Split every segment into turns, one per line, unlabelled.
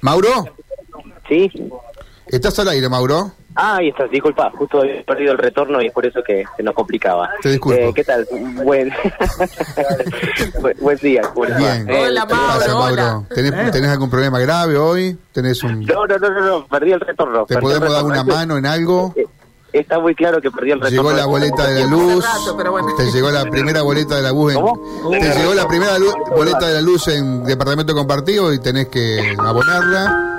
Mauro,
Sí.
¿estás al aire, Mauro?
Ah, ahí estás, disculpa, justo había perdido el retorno y es por eso que se nos complicaba.
Te disculpo.
Eh, ¿Qué tal? Buen, buen, día.
Bien.
Eh,
Hola,
¿Qué pasa,
Mauro, hola.
Mauro? ¿Tenés, tenés algún problema grave hoy? ¿Tenés un...
No, no, no, no, no, perdí el retorno.
¿Te
perdí
podemos dar una mano en algo?
Eh, Está muy claro que perdí el
¿Te
retorno.
llegó la boleta de la luz?
rato, pero bueno.
¿Te llegó la primera boleta de la luz? En...
¿Cómo?
¿Te llegó la primera lu- boleta de la luz en departamento compartido y tenés que abonarla?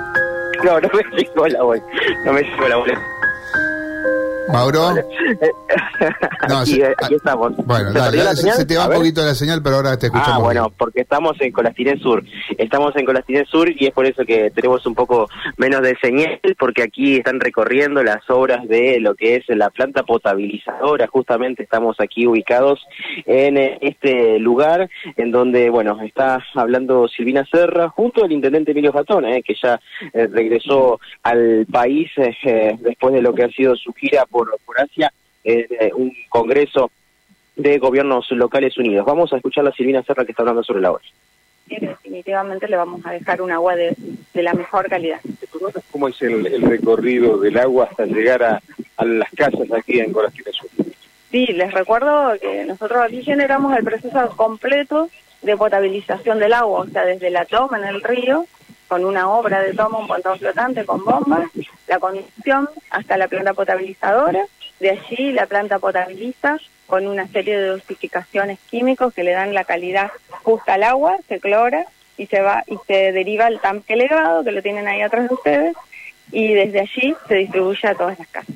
No, no me llegó la boleta. No me llegó la boleta.
Mauro. No,
aquí,
se-
aquí estamos.
Bueno,
¿Se
dale, te va
A
un poquito la señal, pero ahora te escuchamos.
Ah, bueno,
bien.
porque estamos en Colastiné Sur. Estamos en Colastiné Sur y es por eso que tenemos un poco menos de señal, porque aquí están recorriendo las obras de lo que es la planta potabilizadora. Justamente estamos aquí ubicados en eh, este lugar, en donde, bueno, está hablando Silvina Serra junto al intendente Emilio Fatón, eh, que ya eh, regresó al país eh, eh, después de lo que ha sido su gira por, por Asia, eh, un congreso de gobiernos locales unidos. Vamos a escuchar a Silvina Serra que está hablando sobre la
que definitivamente le vamos a dejar un agua de, de la mejor calidad.
¿Cómo es el, el recorrido del agua hasta llegar a, a las casas aquí en Corazón Sur?
Sí, les recuerdo que nosotros aquí generamos el proceso completo de potabilización del agua, o sea, desde la toma en el río, con una obra de toma, un pontón flotante con bombas, la conducción hasta la planta potabilizadora, de allí la planta potabiliza con una serie de dosificaciones químicos que le dan la calidad justa al agua, se clora y se va y se deriva al tanque elevado que lo tienen ahí atrás de ustedes y desde allí se distribuye a todas las casas.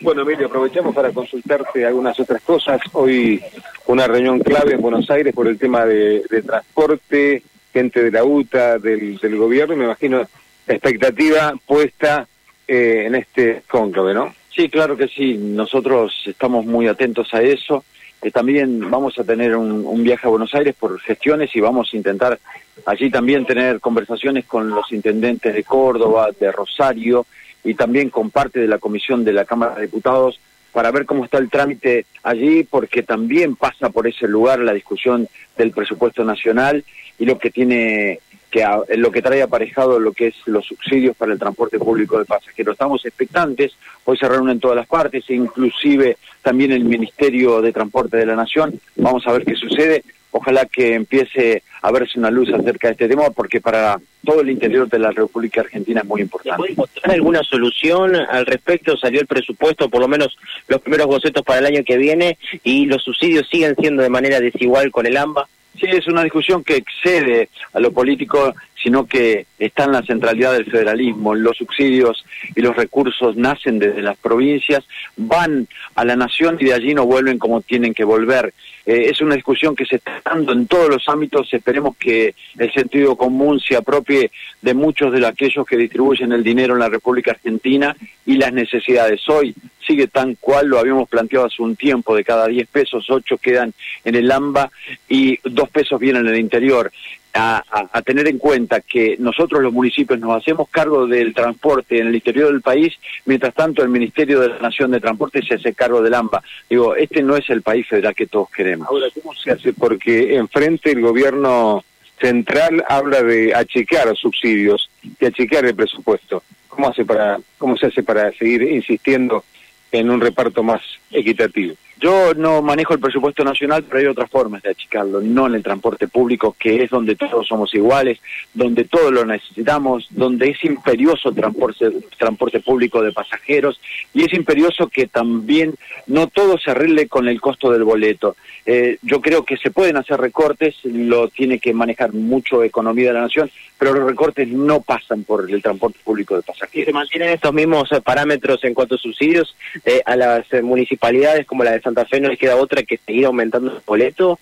Bueno, Emilio, aprovechamos para consultarte algunas otras cosas. Hoy una reunión clave en Buenos Aires por el tema de, transporte, gente de la UTA, del, del gobierno, y me imagino expectativa puesta eh, en este cónclave, ¿no?
Sí, claro que sí. Nosotros estamos muy atentos a eso. Eh, también vamos a tener un, un viaje a Buenos Aires por gestiones y vamos a intentar allí también tener conversaciones con los intendentes de Córdoba, de Rosario y también con parte de la comisión de la Cámara de Diputados para ver cómo está el trámite allí, porque también pasa por ese lugar la discusión del presupuesto nacional y lo que tiene que a- lo que trae aparejado lo que es los subsidios para el transporte público de pasajeros. Estamos expectantes, hoy se reúnen todas las partes, inclusive también el Ministerio de Transporte de la Nación. Vamos a ver qué sucede. Ojalá que empiece a verse una luz acerca de este tema, porque para todo el interior de la República Argentina es muy
¿Se
importante.
puede encontrar alguna solución al respecto? ¿Salió el presupuesto, por lo menos los primeros bocetos para el año que viene, y los subsidios siguen siendo de manera desigual con el AMBA?
Sí, es una discusión que excede a lo político, sino que está en la centralidad del federalismo. Los subsidios y los recursos nacen desde las provincias, van a la nación y de allí no vuelven como tienen que volver. Eh, es una discusión que se está dando en todos los ámbitos. Esperemos que el sentido común se apropie de muchos de aquellos que distribuyen el dinero en la República Argentina y las necesidades. Hoy sigue tan cual lo habíamos planteado hace un tiempo, de cada 10 pesos, 8 quedan en el AMBA y 2 pesos vienen en el interior. A, a- a tener en cuenta que nosotros los municipios nos hacemos cargo del transporte en el interior del país, mientras tanto el Ministerio de la Nación de Transporte se hace cargo del AMBA. Digo, este no es el país federal que todos queremos.
Ahora, ¿cómo se hace? Porque enfrente el gobierno central habla de achicar subsidios, de achicar el presupuesto. ¿Cómo hace para, cómo se hace para seguir insistiendo en un reparto más equitativo?
Yo no manejo el presupuesto nacional, pero hay otras formas de achicarlo, no en el transporte público, que es donde todos somos iguales, donde todos lo necesitamos, donde es imperioso transporte, transporte público de pasajeros y es imperioso que también no todo se arregle con el costo del boleto. Eh, yo creo que se pueden hacer recortes, lo tiene que manejar mucho economía de la nación, pero los recortes no pasan por el transporte público de
Si se
pasajeros.
mantienen estos mismos eh, parámetros en cuanto a subsidios, eh, a las municipalidades como la de Santa Fe no les queda otra que seguir aumentando el boleto.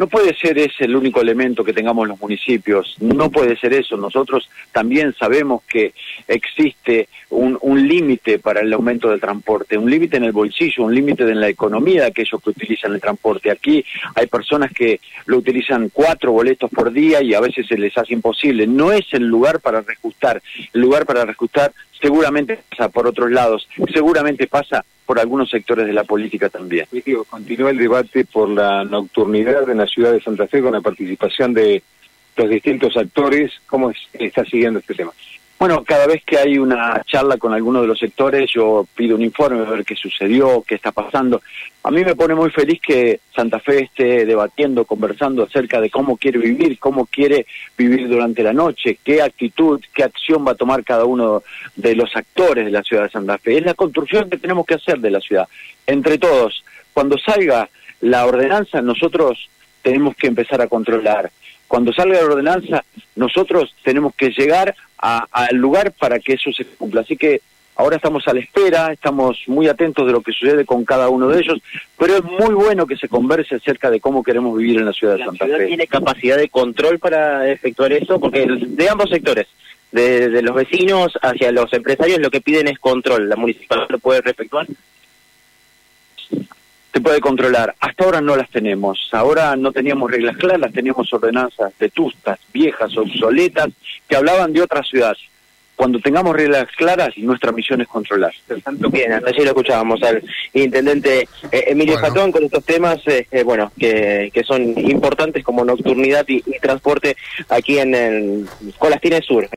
No puede ser ese el único elemento que tengamos los municipios, no puede ser eso. Nosotros también sabemos que existe un, límite para el aumento del transporte, un límite en el bolsillo, un límite en la economía de aquellos que utilizan el transporte. Aquí hay personas que lo utilizan cuatro boletos por día y a veces se les hace imposible. No es el lugar para reajustar, el lugar para reajustar seguramente pasa por otros lados, seguramente pasa por algunos sectores de la política también.
Continúa el debate por la nocturnidad en la ciudad de Santa Fe con la participación de los distintos actores, ¿cómo es- está siguiendo este tema?
Bueno, cada vez que hay una charla con alguno de los sectores, yo pido un informe a ver qué sucedió, qué está pasando. A mí me pone muy feliz que Santa Fe esté debatiendo, conversando acerca de cómo quiere vivir, cómo quiere vivir durante la noche, qué actitud, qué acción va a tomar cada uno de los actores de la ciudad de Santa Fe. Es la construcción que tenemos que hacer de la ciudad, entre todos. Cuando salga la ordenanza, nosotros tenemos que empezar a controlar. Cuando salga la ordenanza, nosotros tenemos que llegar al lugar para que eso se cumpla. Así que ahora estamos a la espera, estamos muy atentos de lo que sucede con cada uno de ellos, pero es muy bueno que se converse acerca de cómo queremos vivir en la ciudad de
¿La
Santa
ciudad
Fe.
tiene capacidad de control para efectuar eso? Porque de ambos sectores, de, de los vecinos hacia los empresarios, lo que piden es control. ¿La municipalidad lo puede efectuar?
Se puede controlar. Hasta ahora no las tenemos. Ahora no teníamos reglas claras, teníamos ordenanzas vetustas, viejas, obsoletas, que hablaban de otra ciudad. Cuando tengamos reglas claras, nuestra misión es controlar.
Bien, hasta allí lo escuchábamos al intendente eh, Emilio
Bueno.
Fatón con estos temas, eh, eh, bueno, que, que son importantes como nocturnidad y, y transporte aquí en el Colastines Sur.